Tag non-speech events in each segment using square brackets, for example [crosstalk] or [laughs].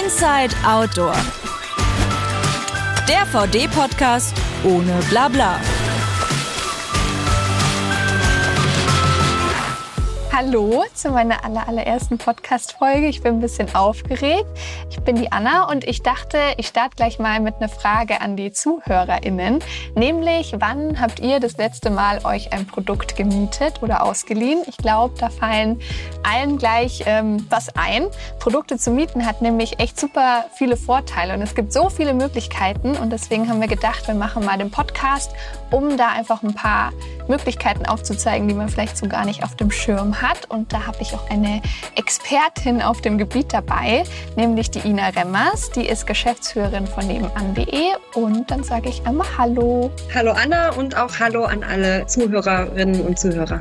Inside Outdoor. Der VD-Podcast ohne Blabla. Hallo zu meiner aller, allerersten Podcast-Folge. Ich bin ein bisschen aufgeregt. Ich bin die Anna und ich dachte, ich starte gleich mal mit einer Frage an die ZuhörerInnen. Nämlich, wann habt ihr das letzte Mal euch ein Produkt gemietet oder ausgeliehen? Ich glaube, da fallen allen gleich ähm, was ein. Produkte zu mieten hat nämlich echt super viele Vorteile und es gibt so viele Möglichkeiten und deswegen haben wir gedacht, wir machen mal den Podcast, um da einfach ein paar Möglichkeiten aufzuzeigen, die man vielleicht so gar nicht auf dem Schirm hat hat. Und da habe ich auch eine Expertin auf dem Gebiet dabei, nämlich die Ina Remmers. Die ist Geschäftsführerin von nebenan.de. Und dann sage ich einmal Hallo. Hallo Anna und auch Hallo an alle Zuhörerinnen und Zuhörer.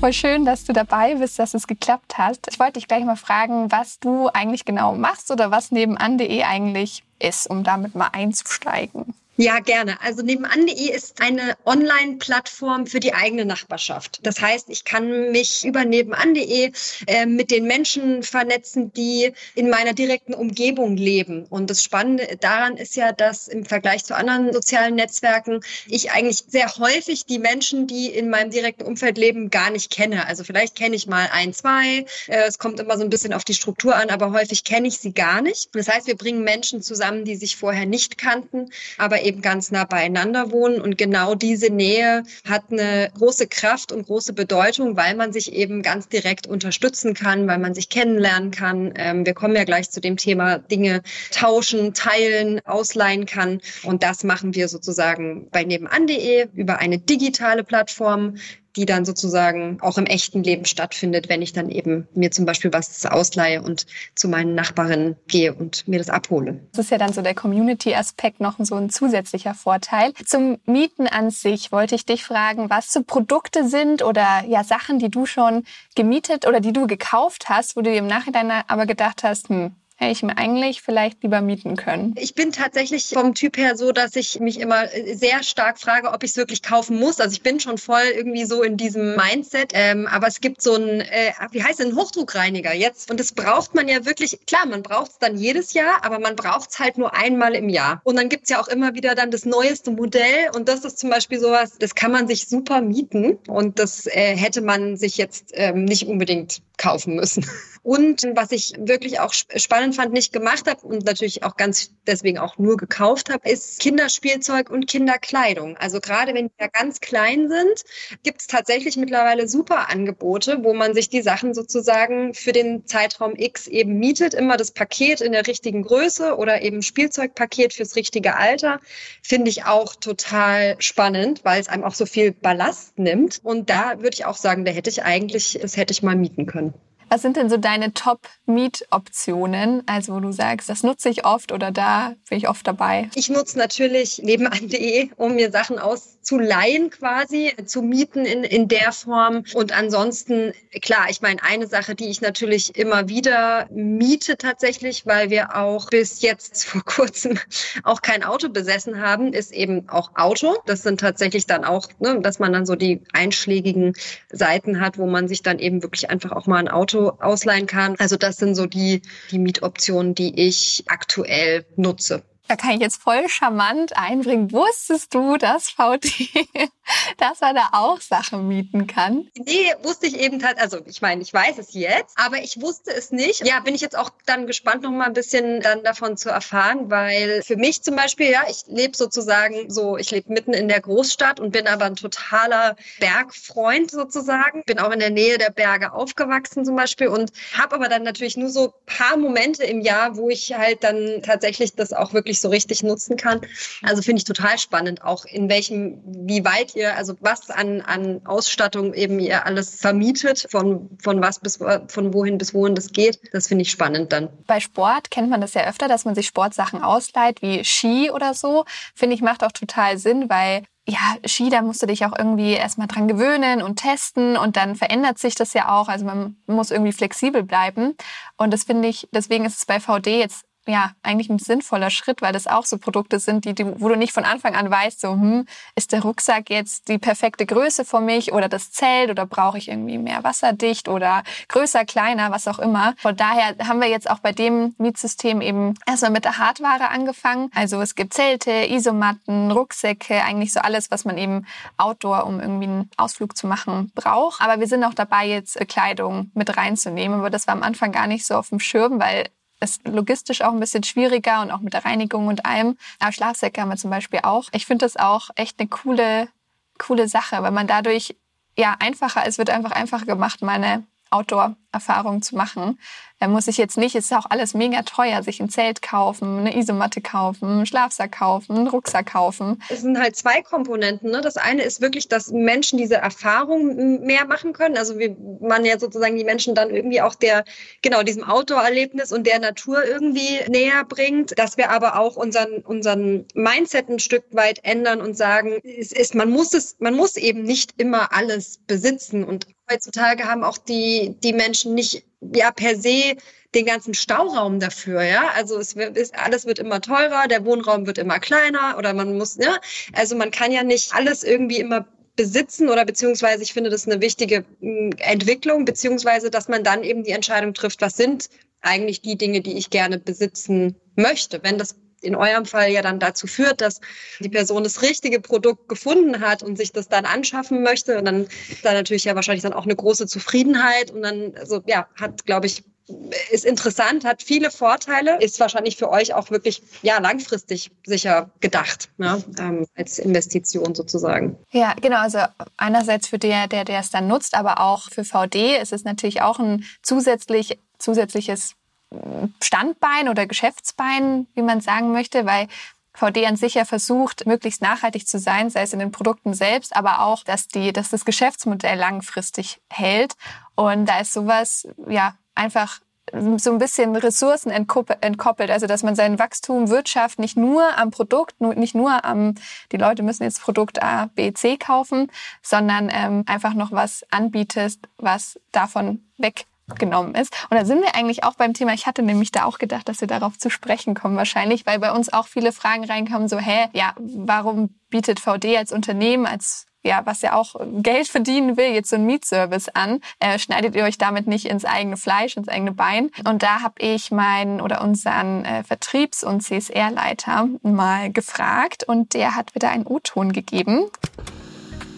Voll schön, dass du dabei bist, dass es geklappt hat. Ich wollte dich gleich mal fragen, was du eigentlich genau machst oder was nebenan.de eigentlich ist, um damit mal einzusteigen. Ja, gerne. Also nebenan.de ist eine Online-Plattform für die eigene Nachbarschaft. Das heißt, ich kann mich über nebenan.de äh, mit den Menschen vernetzen, die in meiner direkten Umgebung leben. Und das Spannende daran ist ja, dass im Vergleich zu anderen sozialen Netzwerken ich eigentlich sehr häufig die Menschen, die in meinem direkten Umfeld leben, gar nicht kenne. Also vielleicht kenne ich mal ein, zwei. Äh, es kommt immer so ein bisschen auf die Struktur an, aber häufig kenne ich sie gar nicht. Das heißt, wir bringen Menschen zusammen, die sich vorher nicht kannten, aber eben ganz nah beieinander wohnen. Und genau diese Nähe hat eine große Kraft und große Bedeutung, weil man sich eben ganz direkt unterstützen kann, weil man sich kennenlernen kann. Ähm, wir kommen ja gleich zu dem Thema Dinge tauschen, teilen, ausleihen kann. Und das machen wir sozusagen bei nebenan.de über eine digitale Plattform, die dann sozusagen auch im echten Leben stattfindet, wenn ich dann eben mir zum Beispiel was ausleihe und zu meinen Nachbarinnen gehe und mir das abhole. Das ist ja dann so der Community-Aspekt noch so ein zusätzlicher Vorteil. Zum Mieten an sich wollte ich dich fragen, was so Produkte sind oder ja Sachen, die du schon gemietet oder die du gekauft hast, wo du dir im Nachhinein aber gedacht hast, hm, hätte ich mir eigentlich vielleicht lieber mieten können. Ich bin tatsächlich vom Typ her so, dass ich mich immer sehr stark frage, ob ich es wirklich kaufen muss. Also ich bin schon voll irgendwie so in diesem Mindset. Ähm, aber es gibt so ein, äh, wie heißt es, ein Hochdruckreiniger jetzt. Und das braucht man ja wirklich, klar, man braucht es dann jedes Jahr, aber man braucht es halt nur einmal im Jahr. Und dann gibt's ja auch immer wieder dann das neueste Modell. Und das ist zum Beispiel sowas, das kann man sich super mieten. Und das äh, hätte man sich jetzt ähm, nicht unbedingt kaufen müssen. [laughs] Und was ich wirklich auch spannend fand, nicht gemacht habe und natürlich auch ganz deswegen auch nur gekauft habe, ist Kinderspielzeug und Kinderkleidung. Also gerade wenn die ja ganz klein sind, gibt es tatsächlich mittlerweile super Angebote, wo man sich die Sachen sozusagen für den Zeitraum X eben mietet. Immer das Paket in der richtigen Größe oder eben Spielzeugpaket fürs richtige Alter. Finde ich auch total spannend, weil es einem auch so viel Ballast nimmt. Und da würde ich auch sagen, da hätte ich eigentlich, das hätte ich mal mieten können. Was sind denn so deine Top-Meet-Optionen? Also wo du sagst, das nutze ich oft oder da bin ich oft dabei? Ich nutze natürlich nebenan.de, um mir Sachen auszuleihen quasi, zu mieten in, in der Form. Und ansonsten, klar, ich meine, eine Sache, die ich natürlich immer wieder miete tatsächlich, weil wir auch bis jetzt [laughs] vor kurzem auch kein Auto besessen haben, ist eben auch Auto. Das sind tatsächlich dann auch, ne, dass man dann so die einschlägigen Seiten hat, wo man sich dann eben wirklich einfach auch mal ein Auto ausleihen kann. Also das sind so die, die Mietoptionen, die ich aktuell nutze. Da kann ich jetzt voll charmant einbringen. Wusstest du, dass VT, [laughs] dass er da auch Sachen mieten kann? Nee, wusste ich eben halt, also ich meine, ich weiß es jetzt, aber ich wusste es nicht. Ja, bin ich jetzt auch dann gespannt, noch mal ein bisschen dann davon zu erfahren, weil für mich zum Beispiel, ja, ich lebe sozusagen so, ich lebe mitten in der Großstadt und bin aber ein totaler Bergfreund sozusagen. Bin auch in der Nähe der Berge aufgewachsen zum Beispiel und habe aber dann natürlich nur so paar Momente im Jahr, wo ich halt dann tatsächlich das auch wirklich wirklich so richtig nutzen kann. Also finde ich total spannend, auch in welchem, wie weit ihr, also was an, an Ausstattung eben ihr alles vermietet, von, von was bis, von wohin bis wohin das geht. Das finde ich spannend dann. Bei Sport kennt man das ja öfter, dass man sich Sportsachen ausleiht, wie Ski oder so. Finde ich, macht auch total Sinn, weil ja, Ski, da musst du dich auch irgendwie erstmal dran gewöhnen und testen und dann verändert sich das ja auch. Also man muss irgendwie flexibel bleiben. Und das finde ich, deswegen ist es bei VD jetzt ja, eigentlich ein sinnvoller Schritt, weil das auch so Produkte sind, die, die, wo du nicht von Anfang an weißt, so, hm, ist der Rucksack jetzt die perfekte Größe für mich oder das Zelt oder brauche ich irgendwie mehr wasserdicht oder größer, kleiner, was auch immer. Von daher haben wir jetzt auch bei dem Mietsystem eben erstmal mit der Hardware angefangen. Also es gibt Zelte, Isomatten, Rucksäcke, eigentlich so alles, was man eben outdoor, um irgendwie einen Ausflug zu machen, braucht. Aber wir sind auch dabei, jetzt Kleidung mit reinzunehmen. Aber das war am Anfang gar nicht so auf dem Schirm, weil ist logistisch auch ein bisschen schwieriger und auch mit der Reinigung und allem. Aber Schlafsäcke haben wir zum Beispiel auch. Ich finde das auch echt eine coole, coole Sache, weil man dadurch ja einfacher, es wird einfach einfacher gemacht, meine Outdoor-Erfahrung zu machen. Da muss ich jetzt nicht, es ist auch alles mega teuer, sich ein Zelt kaufen, eine Isomatte kaufen, einen Schlafsack kaufen, einen Rucksack kaufen. Es sind halt zwei Komponenten. Ne? Das eine ist wirklich, dass Menschen diese Erfahrung mehr machen können. Also wie man ja sozusagen die Menschen dann irgendwie auch der, genau, diesem Outdoor-Erlebnis und der Natur irgendwie näher bringt. Dass wir aber auch unseren, unseren Mindset ein Stück weit ändern und sagen, es ist, man muss es, man muss eben nicht immer alles besitzen und heutzutage haben auch die, die Menschen nicht ja per se den ganzen Stauraum dafür, ja. Also es ist, alles wird immer teurer, der Wohnraum wird immer kleiner oder man muss, ja. Also man kann ja nicht alles irgendwie immer besitzen oder beziehungsweise ich finde das eine wichtige hm, Entwicklung, beziehungsweise dass man dann eben die Entscheidung trifft, was sind eigentlich die Dinge, die ich gerne besitzen möchte. Wenn das in eurem Fall ja dann dazu führt, dass die Person das richtige Produkt gefunden hat und sich das dann anschaffen möchte. Und dann ist da natürlich ja wahrscheinlich dann auch eine große Zufriedenheit. Und dann, also ja, hat, glaube ich, ist interessant, hat viele Vorteile, ist wahrscheinlich für euch auch wirklich ja langfristig sicher gedacht, ne? ähm, als Investition sozusagen. Ja, genau. Also einerseits für der, der, der es dann nutzt, aber auch für VD ist es natürlich auch ein zusätzlich zusätzliches Standbein oder Geschäftsbein, wie man sagen möchte, weil VD an sich ja versucht, möglichst nachhaltig zu sein, sei es in den Produkten selbst, aber auch, dass die, dass das Geschäftsmodell langfristig hält. Und da ist sowas, ja, einfach so ein bisschen Ressourcen entkoppelt, also dass man sein Wachstum, Wirtschaft nicht nur am Produkt, nicht nur am, die Leute müssen jetzt Produkt A, B, C kaufen, sondern ähm, einfach noch was anbietet, was davon weg genommen ist. Und da sind wir eigentlich auch beim Thema, ich hatte nämlich da auch gedacht, dass wir darauf zu sprechen kommen wahrscheinlich, weil bei uns auch viele Fragen reinkamen, so, hä, ja, warum bietet VD als Unternehmen, als ja, was ja auch Geld verdienen will, jetzt so ein Mietservice an, äh, schneidet ihr euch damit nicht ins eigene Fleisch, ins eigene Bein. Und da habe ich meinen oder unseren äh, Vertriebs- und CSR-Leiter mal gefragt und der hat wieder einen O-Ton gegeben.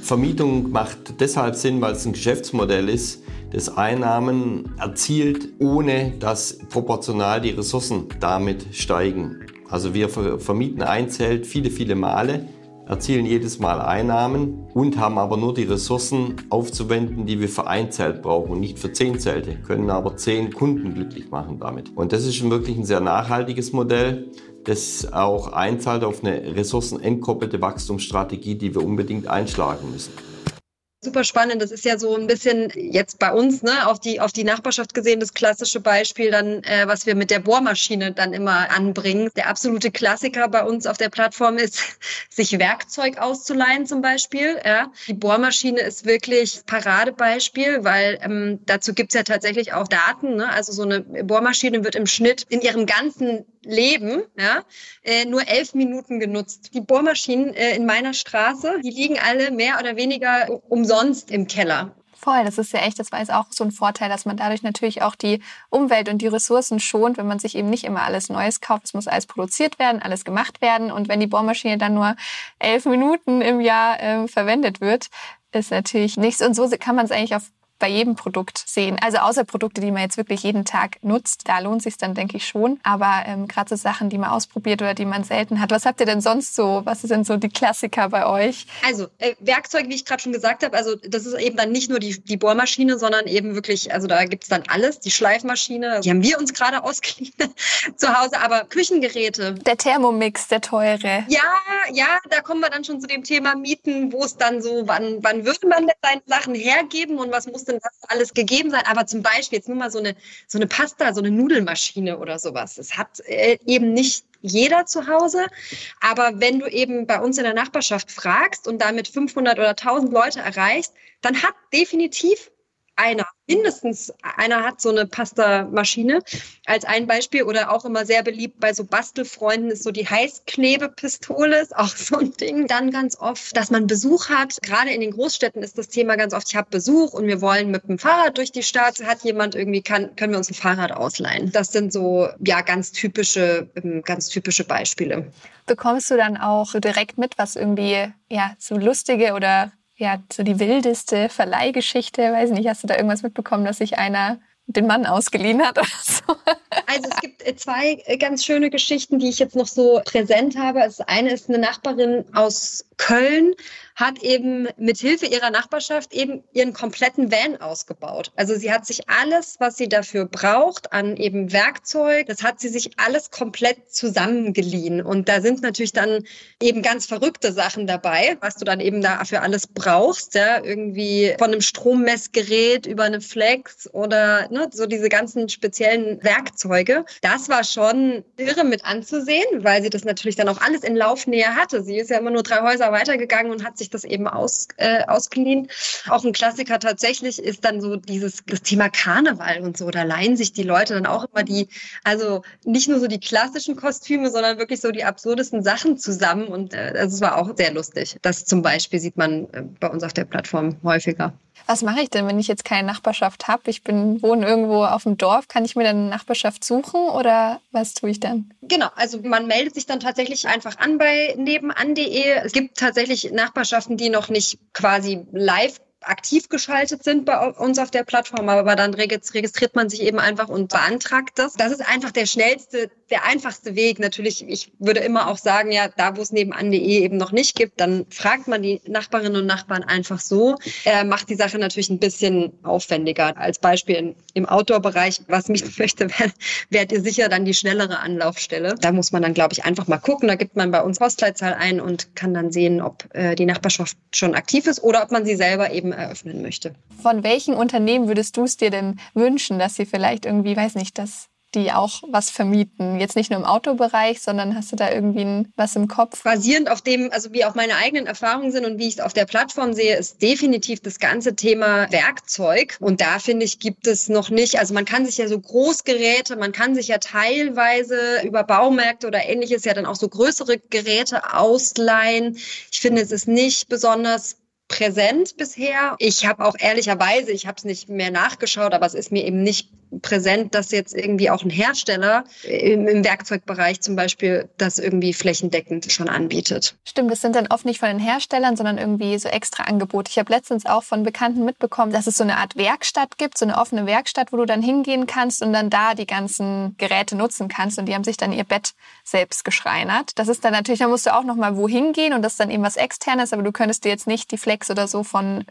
Vermietung macht deshalb Sinn, weil es ein Geschäftsmodell ist, das Einnahmen erzielt, ohne dass proportional die Ressourcen damit steigen. Also wir vermieten ein Zelt viele, viele Male, erzielen jedes Mal Einnahmen und haben aber nur die Ressourcen aufzuwenden, die wir für ein Zelt brauchen und nicht für zehn Zelte, können aber zehn Kunden glücklich machen damit. Und das ist wirklich ein sehr nachhaltiges Modell, das auch einzahlt auf eine ressourcenentkoppelte Wachstumsstrategie, die wir unbedingt einschlagen müssen. Super spannend. Das ist ja so ein bisschen jetzt bei uns, ne, auf die, auf die Nachbarschaft gesehen, das klassische Beispiel dann, äh, was wir mit der Bohrmaschine dann immer anbringen. Der absolute Klassiker bei uns auf der Plattform ist, [laughs] sich Werkzeug auszuleihen zum Beispiel. Ja. Die Bohrmaschine ist wirklich Paradebeispiel, weil ähm, dazu gibt's ja tatsächlich auch Daten. Ne? Also so eine Bohrmaschine wird im Schnitt in ihrem ganzen Leben ja, äh, nur elf Minuten genutzt. Die Bohrmaschinen äh, in meiner Straße, die liegen alle mehr oder weniger umsonst im Keller. Voll, das ist ja echt, das war jetzt auch so ein Vorteil, dass man dadurch natürlich auch die Umwelt und die Ressourcen schont, wenn man sich eben nicht immer alles Neues kauft. Es muss alles produziert werden, alles gemacht werden. Und wenn die Bohrmaschine dann nur elf Minuten im Jahr äh, verwendet wird, ist natürlich nichts. Und so kann man es eigentlich auf bei jedem Produkt sehen. Also außer Produkte, die man jetzt wirklich jeden Tag nutzt, da lohnt sich dann, denke ich schon. Aber ähm, gerade so Sachen, die man ausprobiert oder die man selten hat. Was habt ihr denn sonst so? Was sind so die Klassiker bei euch? Also äh, Werkzeug, wie ich gerade schon gesagt habe, also das ist eben dann nicht nur die, die Bohrmaschine, sondern eben wirklich, also da gibt's dann alles, die Schleifmaschine, die haben wir uns gerade ausgeliehen [laughs] zu Hause, aber Küchengeräte. Der Thermomix, der teure. Ja, ja, da kommen wir dann schon zu dem Thema Mieten, wo es dann so, wann, wann würde man denn seine Sachen hergeben und was muss denn das alles gegeben sein, aber zum Beispiel jetzt nur mal so eine, so eine Pasta, so eine Nudelmaschine oder sowas. Das hat äh, eben nicht jeder zu Hause. Aber wenn du eben bei uns in der Nachbarschaft fragst und damit 500 oder 1000 Leute erreichst, dann hat definitiv einer mindestens einer hat so eine Pasta-Maschine als ein Beispiel oder auch immer sehr beliebt bei so Bastelfreunden ist so die Heißklebepistole, ist auch so ein Ding. Dann ganz oft, dass man Besuch hat. Gerade in den Großstädten ist das Thema ganz oft, ich habe Besuch und wir wollen mit dem Fahrrad durch die Stadt. Hat jemand irgendwie, kann, können wir uns ein Fahrrad ausleihen? Das sind so, ja, ganz typische, ähm, ganz typische Beispiele. Bekommst du dann auch direkt mit, was irgendwie, ja, so lustige oder ja, so die wildeste Verleihgeschichte, weiß nicht, hast du da irgendwas mitbekommen, dass sich einer den Mann ausgeliehen hat oder so? Also es gibt äh, zwei äh, ganz schöne Geschichten, die ich jetzt noch so präsent habe. Das eine ist eine Nachbarin aus Köln, hat eben mit Hilfe ihrer Nachbarschaft eben ihren kompletten Van ausgebaut. Also sie hat sich alles, was sie dafür braucht, an eben Werkzeug, das hat sie sich alles komplett zusammengeliehen. Und da sind natürlich dann eben ganz verrückte Sachen dabei, was du dann eben dafür alles brauchst, ja, irgendwie von einem Strommessgerät über eine Flex oder ne, so diese ganzen speziellen Werkzeuge. Das war schon irre mit anzusehen, weil sie das natürlich dann auch alles in Laufnähe hatte. Sie ist ja immer nur drei Häuser weitergegangen und hat sich das eben aus, äh, ausgeliehen. Auch ein Klassiker tatsächlich ist dann so dieses das Thema Karneval und so. Da leihen sich die Leute dann auch immer die, also nicht nur so die klassischen Kostüme, sondern wirklich so die absurdesten Sachen zusammen. Und äh, also es war auch sehr lustig. Das zum Beispiel sieht man äh, bei uns auf der Plattform häufiger. Was mache ich denn, wenn ich jetzt keine Nachbarschaft habe? Ich bin wohne irgendwo auf dem Dorf. Kann ich mir dann eine Nachbarschaft suchen oder was tue ich dann? Genau, also man meldet sich dann tatsächlich einfach an bei nebenan.de. Es gibt tatsächlich Nachbarschaften, die noch nicht quasi live aktiv geschaltet sind bei uns auf der Plattform, aber dann registriert man sich eben einfach und beantragt das. Das ist einfach der schnellste, der einfachste Weg. Natürlich, ich würde immer auch sagen, ja, da wo es nebenan.de eben noch nicht gibt, dann fragt man die Nachbarinnen und Nachbarn einfach so. Äh, macht die Sache natürlich ein bisschen aufwendiger. Als Beispiel im Outdoor-Bereich, was mich [laughs] möchte, wärt ihr sicher dann die schnellere Anlaufstelle. Da muss man dann, glaube ich, einfach mal gucken. Da gibt man bei uns Postleitzahl ein und kann dann sehen, ob äh, die Nachbarschaft schon aktiv ist oder ob man sie selber eben eröffnen möchte. Von welchen Unternehmen würdest du es dir denn wünschen, dass sie vielleicht irgendwie, weiß nicht, das die auch was vermieten. Jetzt nicht nur im Autobereich, sondern hast du da irgendwie was im Kopf? Basierend auf dem, also wie auch meine eigenen Erfahrungen sind und wie ich es auf der Plattform sehe, ist definitiv das ganze Thema Werkzeug. Und da finde ich, gibt es noch nicht, also man kann sich ja so Großgeräte, man kann sich ja teilweise über Baumärkte oder ähnliches ja dann auch so größere Geräte ausleihen. Ich finde, es ist nicht besonders präsent bisher. Ich habe auch ehrlicherweise, ich habe es nicht mehr nachgeschaut, aber es ist mir eben nicht präsent, dass jetzt irgendwie auch ein Hersteller im, im, Werkzeugbereich zum Beispiel das irgendwie flächendeckend schon anbietet. Stimmt, das sind dann oft nicht von den Herstellern, sondern irgendwie so extra Angebote. Ich habe letztens auch von Bekannten mitbekommen, dass es so eine Art Werkstatt gibt, so eine offene Werkstatt, wo du dann hingehen kannst und dann da die ganzen Geräte nutzen kannst und die haben sich dann ihr Bett selbst geschreinert. Das ist dann natürlich, da musst du auch noch mal wohin gehen und das ist dann eben was externes, aber du könntest dir jetzt nicht die Flex oder so von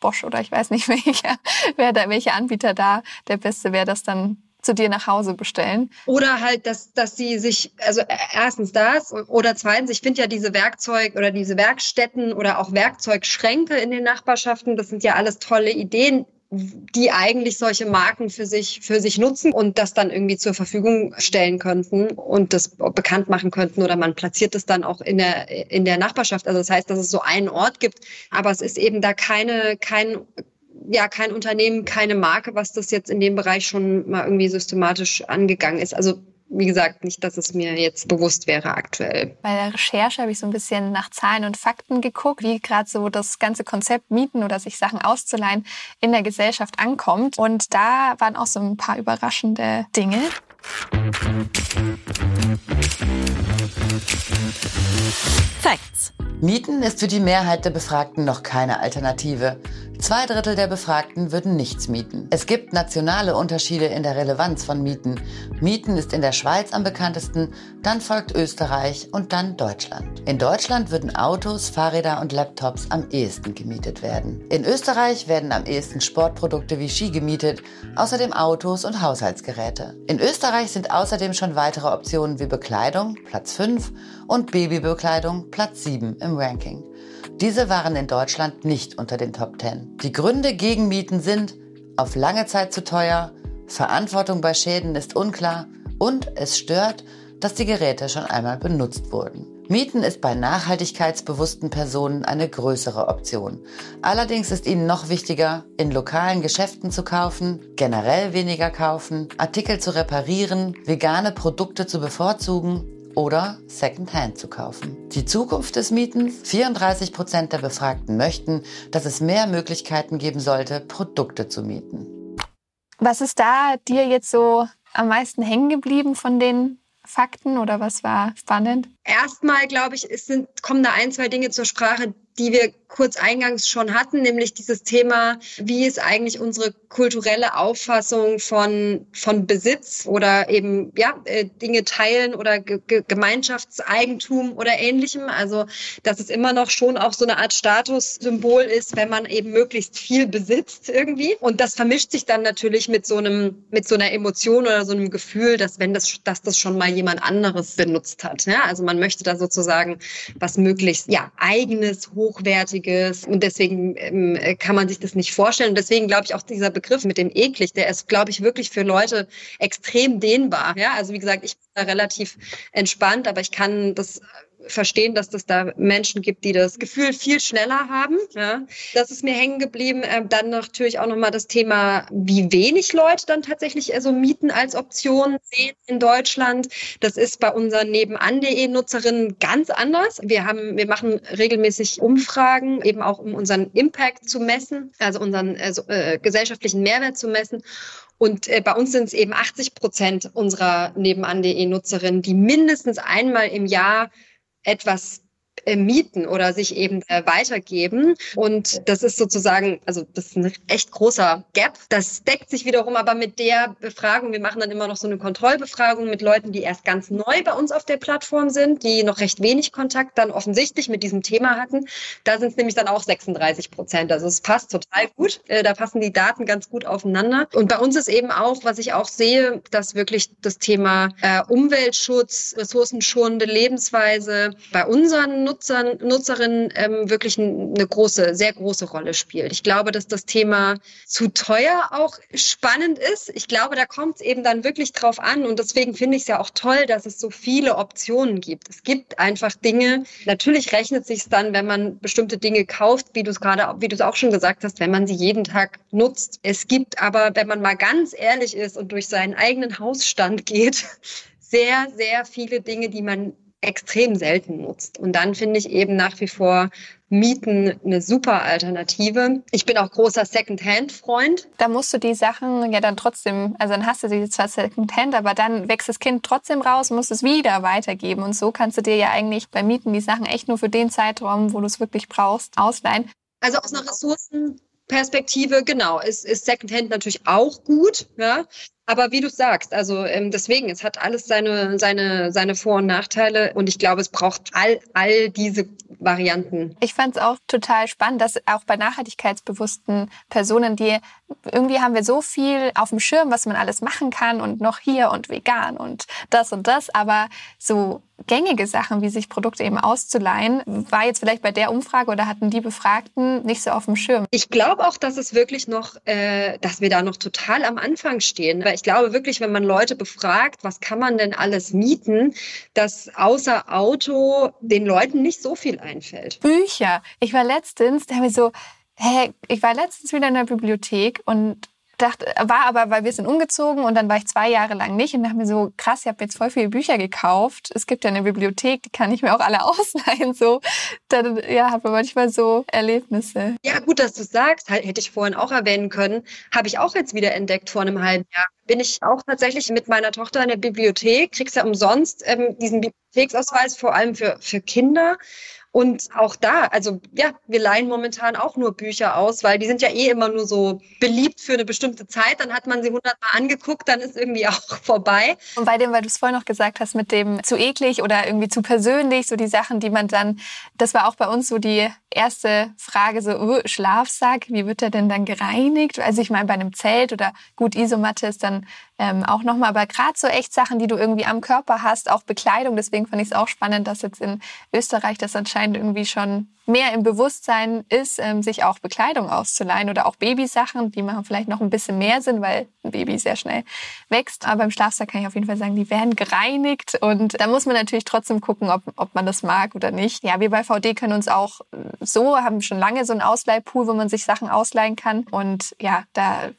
Bosch oder ich weiß nicht [laughs] welcher, wer da, welcher Anbieter da der beste wäre, das dann zu dir nach Hause bestellen. Oder halt, dass, dass sie sich, also erstens das oder zweitens, ich finde ja diese Werkzeug oder diese Werkstätten oder auch Werkzeugschränke in den Nachbarschaften, das sind ja alles tolle Ideen die eigentlich solche Marken für sich, für sich nutzen und das dann irgendwie zur Verfügung stellen könnten und das bekannt machen könnten oder man platziert es dann auch in der, in der Nachbarschaft. Also das heißt, dass es so einen Ort gibt, aber es ist eben da keine, kein, ja, kein Unternehmen, keine Marke, was das jetzt in dem Bereich schon mal irgendwie systematisch angegangen ist. Also wie gesagt, nicht, dass es mir jetzt bewusst wäre aktuell. Bei der Recherche habe ich so ein bisschen nach Zahlen und Fakten geguckt, wie gerade so das ganze Konzept Mieten oder sich Sachen auszuleihen in der Gesellschaft ankommt. Und da waren auch so ein paar überraschende Dinge. Facts. Mieten ist für die Mehrheit der Befragten noch keine Alternative. Zwei Drittel der Befragten würden nichts mieten. Es gibt nationale Unterschiede in der Relevanz von Mieten. Mieten ist in der Schweiz am bekanntesten, dann folgt Österreich und dann Deutschland. In Deutschland würden Autos, Fahrräder und Laptops am ehesten gemietet werden. In Österreich werden am ehesten Sportprodukte wie Ski gemietet, außerdem Autos und Haushaltsgeräte. In Österreich sind außerdem schon weitere Optionen wie Bekleidung, Platz 5, und Babybekleidung, Platz 7 im Ranking. Diese waren in Deutschland nicht unter den Top 10. Die Gründe gegen Mieten sind auf lange Zeit zu teuer, Verantwortung bei Schäden ist unklar und es stört, dass die Geräte schon einmal benutzt wurden. Mieten ist bei nachhaltigkeitsbewussten Personen eine größere Option. Allerdings ist ihnen noch wichtiger, in lokalen Geschäften zu kaufen, generell weniger kaufen, Artikel zu reparieren, vegane Produkte zu bevorzugen oder Secondhand zu kaufen. Die Zukunft des Mietens? 34 Prozent der Befragten möchten, dass es mehr Möglichkeiten geben sollte, Produkte zu mieten. Was ist da dir jetzt so am meisten hängen geblieben von den Fakten oder was war spannend? Erstmal, glaube ich, sind, kommen da ein, zwei Dinge zur Sprache, die wir kurz eingangs schon hatten, nämlich dieses Thema, wie ist eigentlich unsere kulturelle Auffassung von, von Besitz oder eben ja, äh, Dinge teilen oder G Gemeinschaftseigentum oder ähnlichem. Also, dass es immer noch schon auch so eine Art Statussymbol ist, wenn man eben möglichst viel besitzt irgendwie. Und das vermischt sich dann natürlich mit so einem, mit so einer Emotion oder so einem Gefühl, dass wenn das, dass das schon mal jemand anderes benutzt hat. Ja? Also man möchte da sozusagen was möglichst, ja, eigenes, hochwertiges und deswegen ähm, kann man sich das nicht vorstellen. Und deswegen glaube ich auch dieser Begriff mit dem eklig, der ist, glaube ich, wirklich für Leute extrem dehnbar. Ja, also wie gesagt, ich bin da relativ entspannt, aber ich kann das verstehen, dass es da Menschen gibt, die das Gefühl viel schneller haben. Ja. Das ist mir hängen geblieben. Ähm, dann natürlich auch nochmal das Thema, wie wenig Leute dann tatsächlich also Mieten als Option sehen in Deutschland. Das ist bei unseren nebenan.de Nutzerinnen ganz anders. Wir haben, wir machen regelmäßig Umfragen, eben auch um unseren Impact zu messen, also unseren also, äh, gesellschaftlichen Mehrwert zu messen. Und äh, bei uns sind es eben 80 Prozent unserer nebenan.de Nutzerinnen, die mindestens einmal im Jahr etwas mieten oder sich eben äh, weitergeben. Und das ist sozusagen, also das ist ein echt großer Gap. Das deckt sich wiederum aber mit der Befragung. Wir machen dann immer noch so eine Kontrollbefragung mit Leuten, die erst ganz neu bei uns auf der Plattform sind, die noch recht wenig Kontakt dann offensichtlich mit diesem Thema hatten. Da sind es nämlich dann auch 36 Prozent. Also es passt total gut. Äh, da passen die Daten ganz gut aufeinander. Und bei uns ist eben auch, was ich auch sehe, dass wirklich das Thema äh, Umweltschutz, ressourcenschonende Lebensweise bei unseren Nutzern, Nutzerinnen ähm, wirklich eine große, sehr große Rolle spielt. Ich glaube, dass das Thema zu teuer auch spannend ist. Ich glaube, da kommt es eben dann wirklich drauf an und deswegen finde ich es ja auch toll, dass es so viele Optionen gibt. Es gibt einfach Dinge. Natürlich rechnet sich dann, wenn man bestimmte Dinge kauft, wie du es gerade, wie du es auch schon gesagt hast, wenn man sie jeden Tag nutzt. Es gibt aber, wenn man mal ganz ehrlich ist und durch seinen eigenen Hausstand [laughs] geht, sehr, sehr viele Dinge, die man extrem selten nutzt. Und dann finde ich eben nach wie vor Mieten eine super Alternative. Ich bin auch großer Secondhand-Freund. Da musst du die Sachen ja dann trotzdem, also dann hast du sie zwar Secondhand, aber dann wächst das Kind trotzdem raus und musst es wieder weitergeben. Und so kannst du dir ja eigentlich bei Mieten die Sachen echt nur für den Zeitraum, wo du es wirklich brauchst, ausleihen. Also aus einer Ressourcenperspektive, genau, ist, ist Secondhand natürlich auch gut. Ja? Aber wie du sagst, also ähm, deswegen, es hat alles seine, seine, seine Vor- und Nachteile und ich glaube, es braucht all, all diese Varianten. Ich fand es auch total spannend, dass auch bei nachhaltigkeitsbewussten Personen, die irgendwie haben wir so viel auf dem Schirm, was man alles machen kann und noch hier und vegan und das und das, aber so gängige Sachen, wie sich Produkte eben auszuleihen, war jetzt vielleicht bei der Umfrage oder hatten die Befragten nicht so auf dem Schirm? Ich glaube auch, dass es wirklich noch, äh, dass wir da noch total am Anfang stehen. Weil ich glaube wirklich, wenn man Leute befragt, was kann man denn alles mieten, dass außer Auto den Leuten nicht so viel einfällt. Bücher. Ich war letztens, da haben wir so, hä, ich war letztens wieder in der Bibliothek und dachte, war aber, weil wir sind umgezogen und dann war ich zwei Jahre lang nicht und dachte mir so, krass, ich habe jetzt voll viele Bücher gekauft. Es gibt ja eine Bibliothek, die kann ich mir auch alle [laughs] ausleihen. So, dann ja, hat man manchmal so Erlebnisse. Ja, gut, dass du sagst, hätte ich vorhin auch erwähnen können, habe ich auch jetzt wieder entdeckt vor einem halben Jahr. Bin ich auch tatsächlich mit meiner Tochter in der Bibliothek, kriegst ja umsonst ähm, diesen Bibliotheksausweis, vor allem für, für Kinder. Und auch da, also ja, wir leihen momentan auch nur Bücher aus, weil die sind ja eh immer nur so beliebt für eine bestimmte Zeit. Dann hat man sie hundertmal angeguckt, dann ist irgendwie [laughs] auch vorbei. Und bei dem, weil du es vorhin noch gesagt hast, mit dem zu eklig oder irgendwie zu persönlich, so die Sachen, die man dann, das war auch bei uns so die erste Frage so, uh, Schlafsack, wie wird der denn dann gereinigt? Also ich meine, bei einem Zelt oder gut, Isomatte ist dann ähm, auch nochmal, aber gerade so echt Sachen, die du irgendwie am Körper hast, auch Bekleidung. Deswegen fand ich es auch spannend, dass jetzt in Österreich das anscheinend irgendwie schon mehr im Bewusstsein ist, ähm, sich auch Bekleidung auszuleihen oder auch Babysachen, die machen vielleicht noch ein bisschen mehr Sinn, weil ein Baby sehr schnell wächst. Aber beim Schlafsack kann ich auf jeden Fall sagen, die werden gereinigt und da muss man natürlich trotzdem gucken, ob, ob man das mag oder nicht. Ja, wir bei VD können uns auch so, haben schon lange so einen Ausleihpool, wo man sich Sachen ausleihen kann und ja, da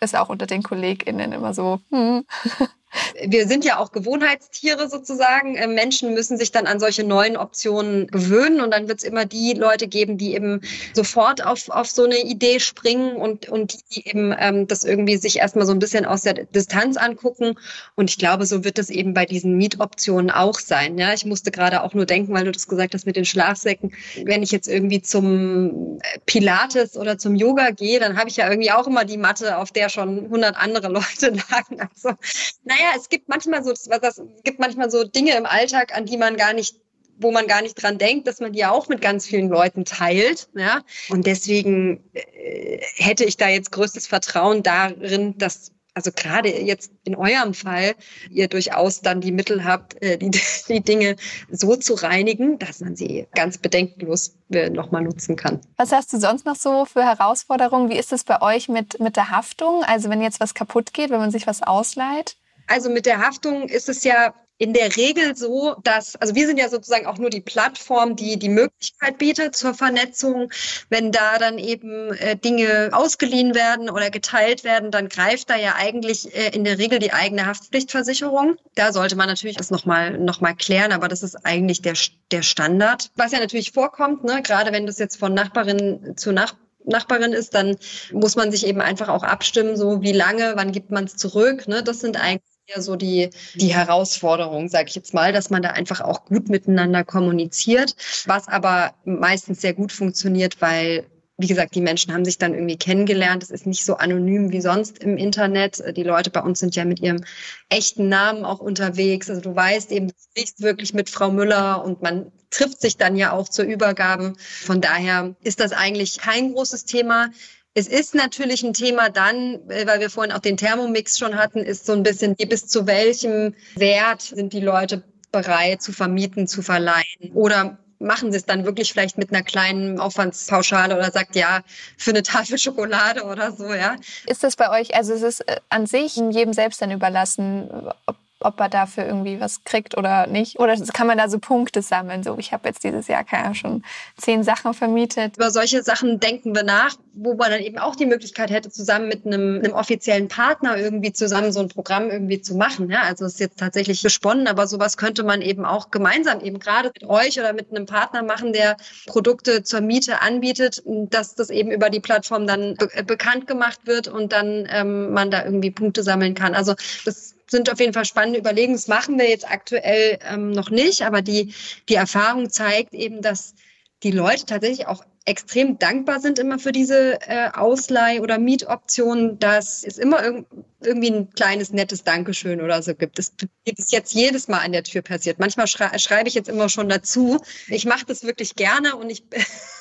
ist auch unter den KollegInnen immer so, hm. [laughs] Wir sind ja auch Gewohnheitstiere sozusagen. Äh, Menschen müssen sich dann an solche neuen Optionen gewöhnen und dann wird es immer die Leute geben, die eben sofort auf, auf so eine Idee springen und, und die eben ähm, das irgendwie sich erstmal so ein bisschen aus der Distanz angucken. Und ich glaube, so wird es eben bei diesen Mietoptionen auch sein. Ja, ich musste gerade auch nur denken, weil du das gesagt hast mit den Schlafsäcken. Wenn ich jetzt irgendwie zum Pilates oder zum Yoga gehe, dann habe ich ja irgendwie auch immer die Matte, auf der schon 100 andere Leute [laughs] lagen. Also, naja, naja, es gibt manchmal so, das, gibt manchmal so Dinge im Alltag, an die man gar nicht wo man gar nicht dran denkt, dass man die auch mit ganz vielen Leuten teilt. Ja? Und deswegen äh, hätte ich da jetzt größtes Vertrauen darin, dass also gerade jetzt in eurem Fall, ihr durchaus dann die Mittel habt, äh, die, [laughs] die Dinge so zu reinigen, dass man sie ganz bedenkenlos äh, nochmal nutzen kann. Was hast du sonst noch so für Herausforderungen? Wie ist es bei euch mit, mit der Haftung? Also wenn jetzt was kaputt geht, wenn man sich was ausleiht? Also mit der Haftung ist es ja in der Regel so, dass, also wir sind ja sozusagen auch nur die Plattform, die die Möglichkeit bietet zur Vernetzung. Wenn da dann eben äh, Dinge ausgeliehen werden oder geteilt werden, dann greift da ja eigentlich äh, in der Regel die eigene Haftpflichtversicherung. Da sollte man natürlich das nochmal noch mal klären, aber das ist eigentlich der, der Standard. Was ja natürlich vorkommt, ne, gerade wenn das jetzt von Nachbarin zu Nachbarin Nachbarin ist, dann muss man sich eben einfach auch abstimmen, so wie lange, wann gibt man es zurück. Ne? Das sind eigentlich ja so die, die Herausforderung, sage ich jetzt mal, dass man da einfach auch gut miteinander kommuniziert, was aber meistens sehr gut funktioniert, weil wie gesagt, die Menschen haben sich dann irgendwie kennengelernt. Es ist nicht so anonym wie sonst im Internet. Die Leute bei uns sind ja mit ihrem echten Namen auch unterwegs. Also du weißt eben, du sprichst wirklich mit Frau Müller und man trifft sich dann ja auch zur Übergabe. Von daher ist das eigentlich kein großes Thema. Es ist natürlich ein Thema dann, äh, weil wir vorhin auch den Thermomix schon hatten, ist so ein bisschen, bis zu welchem Wert sind die Leute bereit zu vermieten, zu verleihen? Oder machen sie es dann wirklich vielleicht mit einer kleinen Aufwandspauschale oder sagt ja für eine Tafel Schokolade oder so, ja. Ist das bei euch, also es ist äh, an sich jedem selbst dann überlassen, ob ob er dafür irgendwie was kriegt oder nicht. Oder kann man da so Punkte sammeln? So, ich habe jetzt dieses Jahr keine schon zehn Sachen vermietet. Über solche Sachen denken wir nach, wo man dann eben auch die Möglichkeit hätte, zusammen mit einem, einem offiziellen Partner irgendwie zusammen so ein Programm irgendwie zu machen. Ja, also es ist jetzt tatsächlich gesponnen, aber sowas könnte man eben auch gemeinsam eben gerade mit euch oder mit einem Partner machen, der Produkte zur Miete anbietet, dass das eben über die Plattform dann be bekannt gemacht wird und dann ähm, man da irgendwie Punkte sammeln kann. Also das sind auf jeden Fall spannende Überlegungen. Das machen wir jetzt aktuell ähm, noch nicht, aber die, die Erfahrung zeigt eben, dass die Leute tatsächlich auch extrem dankbar sind immer für diese äh, Ausleih- oder Mietoptionen, dass es immer irg irgendwie ein kleines, nettes Dankeschön oder so gibt. Das ist jetzt jedes Mal an der Tür passiert. Manchmal schrei schreibe ich jetzt immer schon dazu. Ich mache das wirklich gerne und ich [laughs]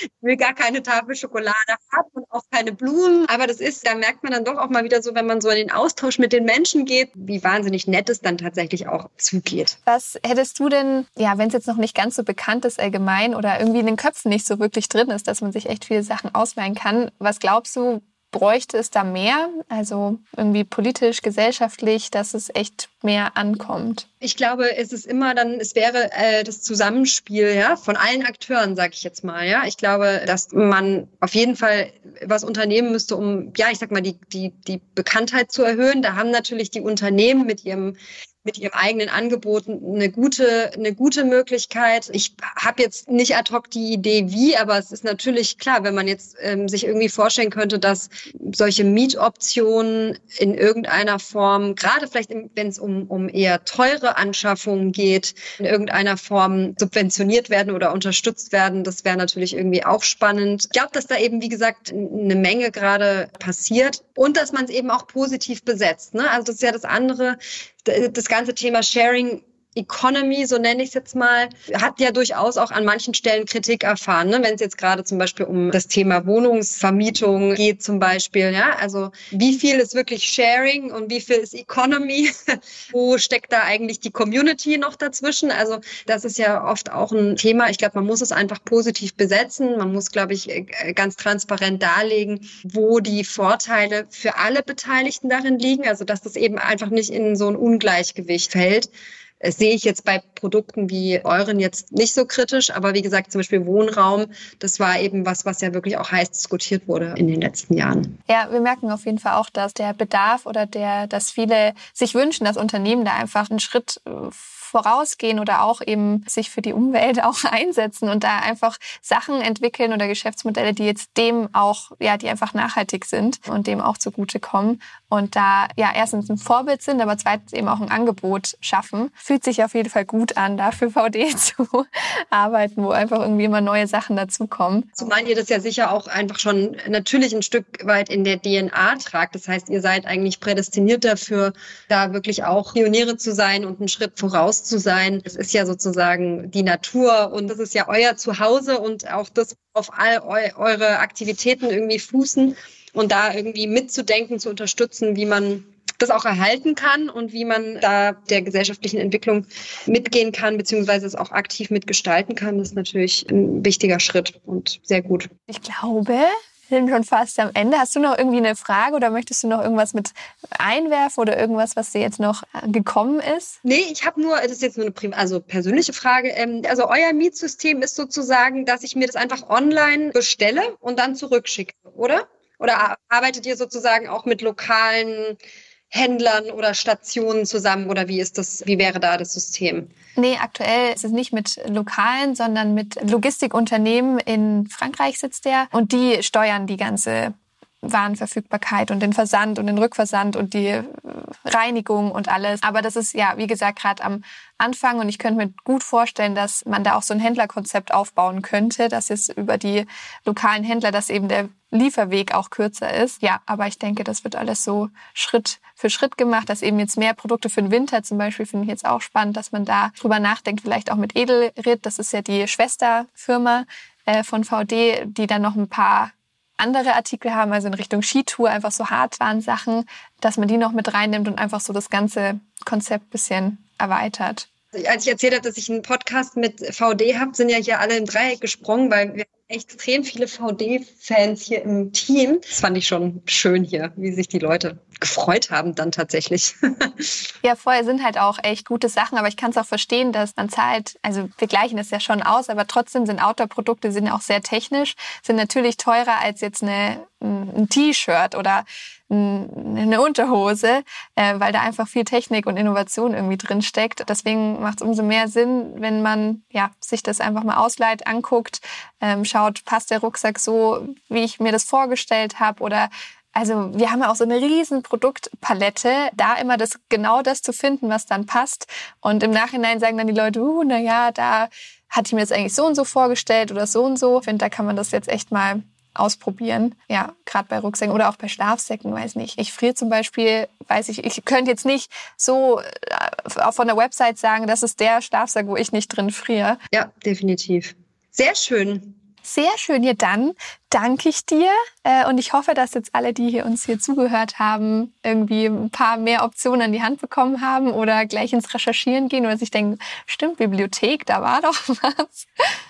ich will gar keine Tafel Schokolade haben und auch keine Blumen. Aber das ist, da merkt man dann doch auch mal wieder so, wenn man so in den Austausch mit den Menschen geht, wie wahnsinnig nett es dann tatsächlich auch zugeht. Was hättest du denn, ja, wenn es jetzt noch nicht ganz so bekannt ist allgemein oder irgendwie in den Köpfen nicht so wirklich drin ist, dass man sich echt viele Sachen ausleihen kann, was glaubst du, bräuchte es da mehr, also irgendwie politisch, gesellschaftlich, dass es echt mehr ankommt? Ich glaube, es ist immer dann, es wäre äh, das Zusammenspiel ja, von allen Akteuren, sage ich jetzt mal. Ja, ich glaube, dass man auf jeden Fall was unternehmen müsste, um ja, ich sag mal, die die die Bekanntheit zu erhöhen. Da haben natürlich die Unternehmen mit ihrem mit ihrem eigenen Angebot eine gute, eine gute Möglichkeit. Ich habe jetzt nicht ad hoc die Idee, wie, aber es ist natürlich klar, wenn man jetzt ähm, sich irgendwie vorstellen könnte, dass solche Mietoptionen in irgendeiner Form, gerade vielleicht wenn es um, um eher teure Anschaffungen geht, in irgendeiner Form subventioniert werden oder unterstützt werden, das wäre natürlich irgendwie auch spannend. Ich glaube, dass da eben, wie gesagt, eine Menge gerade passiert und dass man es eben auch positiv besetzt. Ne? Also das ist ja das andere das ganze Thema Sharing Economy, so nenne ich es jetzt mal, hat ja durchaus auch an manchen Stellen Kritik erfahren. Ne? Wenn es jetzt gerade zum Beispiel um das Thema Wohnungsvermietung geht zum Beispiel. Ja? Also wie viel ist wirklich Sharing und wie viel ist Economy? [laughs] Wo steckt da eigentlich die Community noch dazwischen? Also das ist ja oft auch ein Thema. Ich glaube, man muss es einfach positiv besetzen. Man muss, glaube ich, äh, ganz transparent darlegen, wo die Vorteile für alle Beteiligten darin liegen. Also dass das eben einfach nicht in so ein Ungleichgewicht fällt. Das sehe ich jetzt bei Produkten wie euren jetzt nicht so kritisch, aber wie gesagt, zum Beispiel Wohnraum, das war eben was, was ja wirklich auch heiß diskutiert wurde in den letzten Jahren. Ja, wir merken auf jeden Fall auch, dass der Bedarf oder der, dass viele sich wünschen, dass Unternehmen da einfach einen Schritt äh, vorausgehen oder auch eben sich für die Umwelt [laughs] auch einsetzen und da einfach Sachen entwickeln oder Geschäftsmodelle, die jetzt dem auch, ja, die einfach nachhaltig sind und dem auch zugutekommen und da ja erstens ein Vorbild sind, aber zweitens eben auch ein Angebot schaffen. Fühlt sich auf jeden Fall gut an, da für [laughs] VD zu arbeiten, wo einfach irgendwie immer neue Sachen dazukommen. Zumal ihr das ja sicher auch einfach schon natürlich ein Stück weit in der DNA tragt. Das heißt, ihr seid eigentlich prädestiniert dafür, da wirklich auch Pioniere zu sein und einen Schritt voraus zu sein. Es ist ja sozusagen die Natur und das ist ja euer Zuhause und auch das auf all eu eure Aktivitäten irgendwie fußen und da irgendwie mitzudenken, zu unterstützen, wie man das auch erhalten kann und wie man da der gesellschaftlichen Entwicklung mitgehen kann, beziehungsweise es auch aktiv mitgestalten kann, ist natürlich ein wichtiger Schritt und sehr gut. Ich glaube, sind schon fast am Ende. Hast du noch irgendwie eine Frage oder möchtest du noch irgendwas mit einwerfen oder irgendwas, was dir jetzt noch gekommen ist? Nee, ich habe nur, das ist jetzt nur eine also persönliche Frage. Ähm, also euer Mietsystem ist sozusagen, dass ich mir das einfach online bestelle und dann zurückschicke, oder? Oder arbeitet ihr sozusagen auch mit lokalen Händlern oder Stationen zusammen oder wie ist das, wie wäre da das System? Nee, aktuell ist es nicht mit lokalen, sondern mit Logistikunternehmen. In Frankreich sitzt der und die steuern die ganze Warenverfügbarkeit und den Versand und den Rückversand und die äh, Reinigung und alles. Aber das ist ja, wie gesagt, gerade am Anfang und ich könnte mir gut vorstellen, dass man da auch so ein Händlerkonzept aufbauen könnte, dass jetzt über die lokalen Händler, dass eben der Lieferweg auch kürzer ist. Ja, aber ich denke, das wird alles so Schritt für Schritt gemacht, dass eben jetzt mehr Produkte für den Winter zum Beispiel finde ich jetzt auch spannend, dass man da drüber nachdenkt, vielleicht auch mit Edelritt, das ist ja die Schwesterfirma äh, von VD, die dann noch ein paar andere Artikel haben, also in Richtung Skitour, einfach so Hardwarensachen, dass man die noch mit reinnimmt und einfach so das ganze Konzept bisschen erweitert. Als ich erzählt habe, dass ich einen Podcast mit VD habe, sind ja hier alle im Dreieck gesprungen, weil wir extrem viele VD-Fans hier im Team. Das fand ich schon schön hier, wie sich die Leute gefreut haben dann tatsächlich. [laughs] ja, vorher sind halt auch echt gute Sachen, aber ich kann es auch verstehen, dass man zahlt, also wir gleichen es ja schon aus, aber trotzdem sind Outdoor-Produkte sind auch sehr technisch, sind natürlich teurer als jetzt eine, ein T-Shirt oder eine Unterhose, äh, weil da einfach viel Technik und Innovation irgendwie drin steckt. Deswegen macht es umso mehr Sinn, wenn man ja sich das einfach mal ausleiht, anguckt, ähm, schaut, passt der Rucksack so, wie ich mir das vorgestellt habe oder also wir haben ja auch so eine riesen Produktpalette, da immer das genau das zu finden, was dann passt. Und im Nachhinein sagen dann die Leute, uh, na ja, da hatte ich mir das eigentlich so und so vorgestellt oder so und so. Ich finde, da kann man das jetzt echt mal ausprobieren. Ja, gerade bei Rucksäcken oder auch bei Schlafsäcken, weiß nicht. Ich friere zum Beispiel, weiß ich, ich könnte jetzt nicht so äh, auch von der Website sagen, das ist der Schlafsack, wo ich nicht drin friere. Ja, definitiv. Sehr schön. Sehr schön. Ja, dann danke ich dir. Äh, und ich hoffe, dass jetzt alle, die hier uns hier zugehört haben, irgendwie ein paar mehr Optionen an die Hand bekommen haben oder gleich ins Recherchieren gehen oder sich denken, stimmt, Bibliothek, da war doch [laughs] was.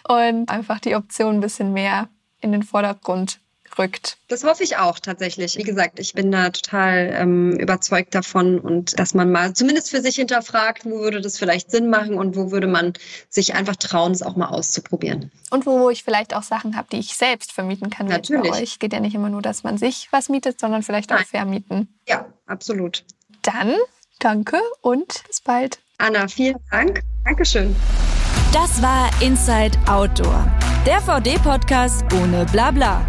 Und einfach die Option ein bisschen mehr in den Vordergrund rückt. Das hoffe ich auch tatsächlich. Wie gesagt, ich bin da total ähm, überzeugt davon und dass man mal zumindest für sich hinterfragt, wo würde das vielleicht Sinn machen und wo würde man sich einfach trauen, es auch mal auszuprobieren. Und wo ich vielleicht auch Sachen habe, die ich selbst vermieten kann. Natürlich. Bei euch geht ja nicht immer nur, dass man sich was mietet, sondern vielleicht auch Nein. vermieten. Ja, absolut. Dann danke und bis bald. Anna, vielen Dank. Dankeschön. Das war Inside Outdoor, der VD-Podcast ohne Blabla.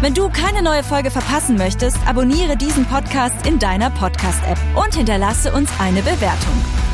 Wenn du keine neue Folge verpassen möchtest, abonniere diesen Podcast in deiner Podcast-App und hinterlasse uns eine Bewertung.